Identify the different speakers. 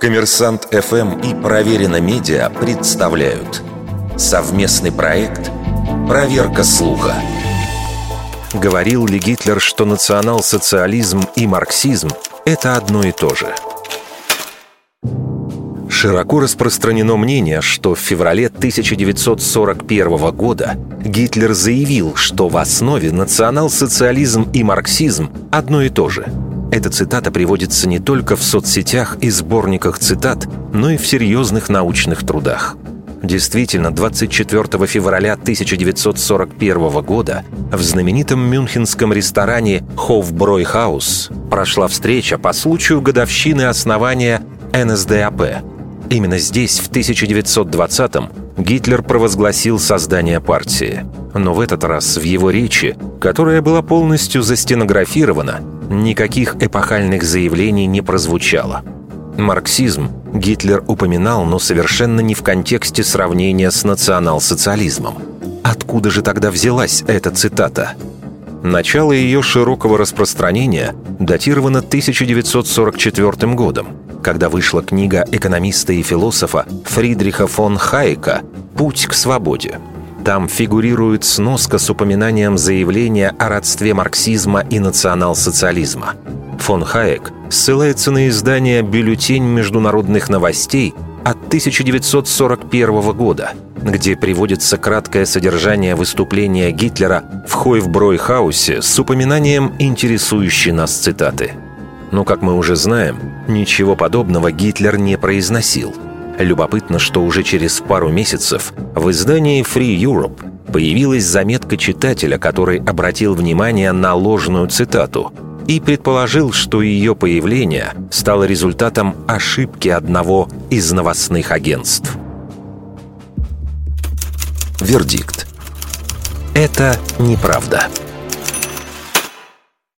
Speaker 1: Коммерсант ФМ и Проверено Медиа представляют совместный проект «Проверка слуха». Говорил ли Гитлер, что национал-социализм и марксизм – это одно и то же? Широко распространено мнение, что в феврале 1941 года Гитлер заявил, что в основе национал-социализм и марксизм одно и то же – эта цитата приводится не только в соцсетях и сборниках цитат, но и в серьезных научных трудах. Действительно, 24 февраля 1941 года в знаменитом мюнхенском ресторане «Хофбройхаус» прошла встреча по случаю годовщины основания НСДАП. Именно здесь, в 1920-м, Гитлер провозгласил создание партии. Но в этот раз в его речи, которая была полностью застенографирована, никаких эпохальных заявлений не прозвучало. Марксизм Гитлер упоминал, но совершенно не в контексте сравнения с национал-социализмом. Откуда же тогда взялась эта цитата? Начало ее широкого распространения датировано 1944 годом, когда вышла книга экономиста и философа Фридриха фон Хайека «Путь к свободе». Там фигурирует сноска с упоминанием заявления о родстве марксизма и национал-социализма. Фон Хайек ссылается на издание «Бюллетень международных новостей» от 1941 года, где приводится краткое содержание выступления Гитлера в Хойвбройхаусе с упоминанием интересующей нас цитаты. Но, как мы уже знаем, ничего подобного Гитлер не произносил – Любопытно, что уже через пару месяцев в издании Free Europe появилась заметка читателя, который обратил внимание на ложную цитату и предположил, что ее появление стало результатом ошибки одного из новостных агентств. Вердикт. Это неправда.